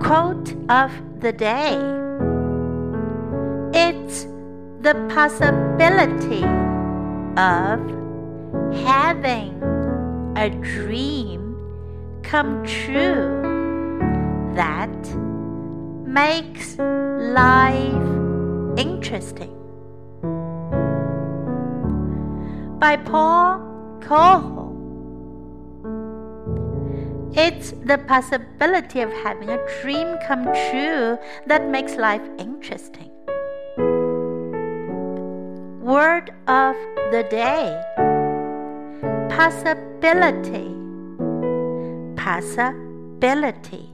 Quote of the day It's the possibility of having a dream come true that makes life interesting. By Paul Coelho. It's the possibility of having a dream come true that makes life interesting. Word of the day possibility. Possibility.